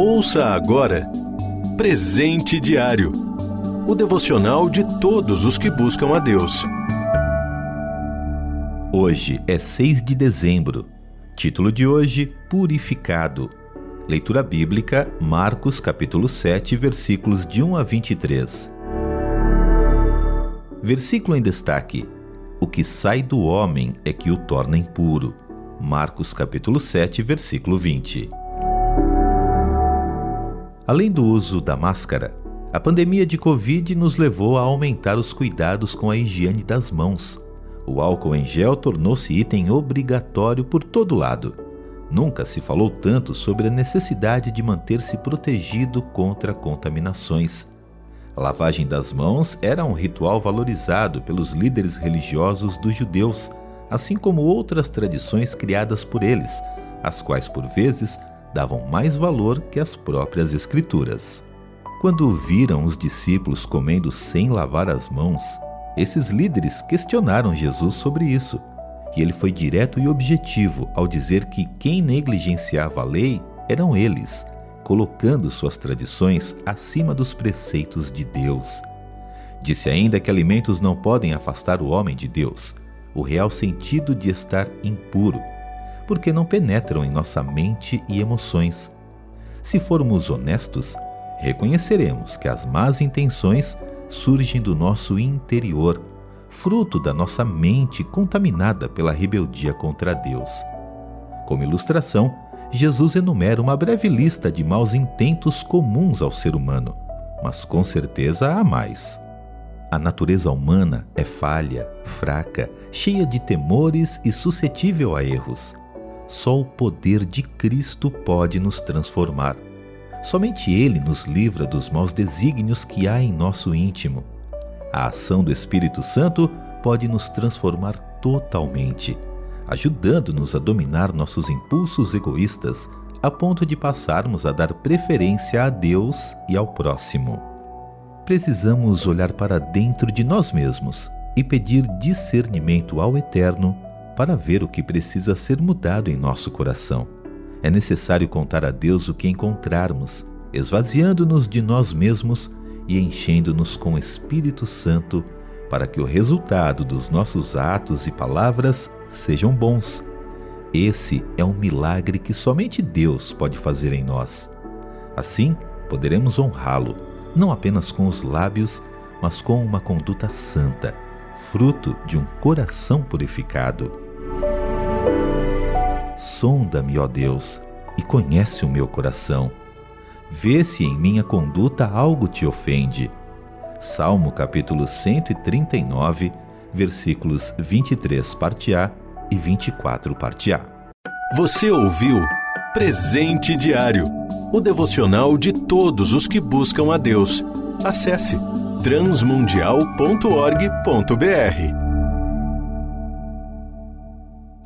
Ouça agora Presente Diário o devocional de todos os que buscam a Deus. Hoje é 6 de dezembro. Título de hoje: Purificado. Leitura bíblica, Marcos capítulo 7, versículos de 1 a 23. Versículo em destaque: O que sai do homem é que o torna impuro. Marcos capítulo 7, versículo 20. Além do uso da máscara, a pandemia de Covid nos levou a aumentar os cuidados com a higiene das mãos. O álcool em gel tornou-se item obrigatório por todo lado. Nunca se falou tanto sobre a necessidade de manter-se protegido contra contaminações. A lavagem das mãos era um ritual valorizado pelos líderes religiosos dos judeus, assim como outras tradições criadas por eles, as quais por vezes davam mais valor que as próprias escrituras. Quando viram os discípulos comendo sem lavar as mãos, esses líderes questionaram Jesus sobre isso. E ele foi direto e objetivo ao dizer que quem negligenciava a lei eram eles, colocando suas tradições acima dos preceitos de Deus. Disse ainda que alimentos não podem afastar o homem de Deus, o real sentido de estar impuro, porque não penetram em nossa mente e emoções. Se formos honestos, reconheceremos que as más intenções surgem do nosso interior, fruto da nossa mente contaminada pela rebeldia contra Deus. Como ilustração, Jesus enumera uma breve lista de maus intentos comuns ao ser humano, mas com certeza há mais. A natureza humana é falha, fraca, cheia de temores e suscetível a erros. Só o poder de Cristo pode nos transformar. Somente Ele nos livra dos maus desígnios que há em nosso íntimo. A ação do Espírito Santo pode nos transformar totalmente, ajudando-nos a dominar nossos impulsos egoístas, a ponto de passarmos a dar preferência a Deus e ao próximo. Precisamos olhar para dentro de nós mesmos e pedir discernimento ao Eterno para ver o que precisa ser mudado em nosso coração é necessário contar a Deus o que encontrarmos, esvaziando-nos de nós mesmos e enchendo-nos com o Espírito Santo, para que o resultado dos nossos atos e palavras sejam bons. Esse é um milagre que somente Deus pode fazer em nós. Assim, poderemos honrá-lo, não apenas com os lábios, mas com uma conduta santa, fruto de um coração purificado. Sonda-me, ó Deus, e conhece o meu coração. Vê se em minha conduta algo te ofende. Salmo capítulo 139, versículos 23 parte A e 24 parte A. Você ouviu Presente Diário, o devocional de todos os que buscam a Deus. Acesse transmundial.org.br.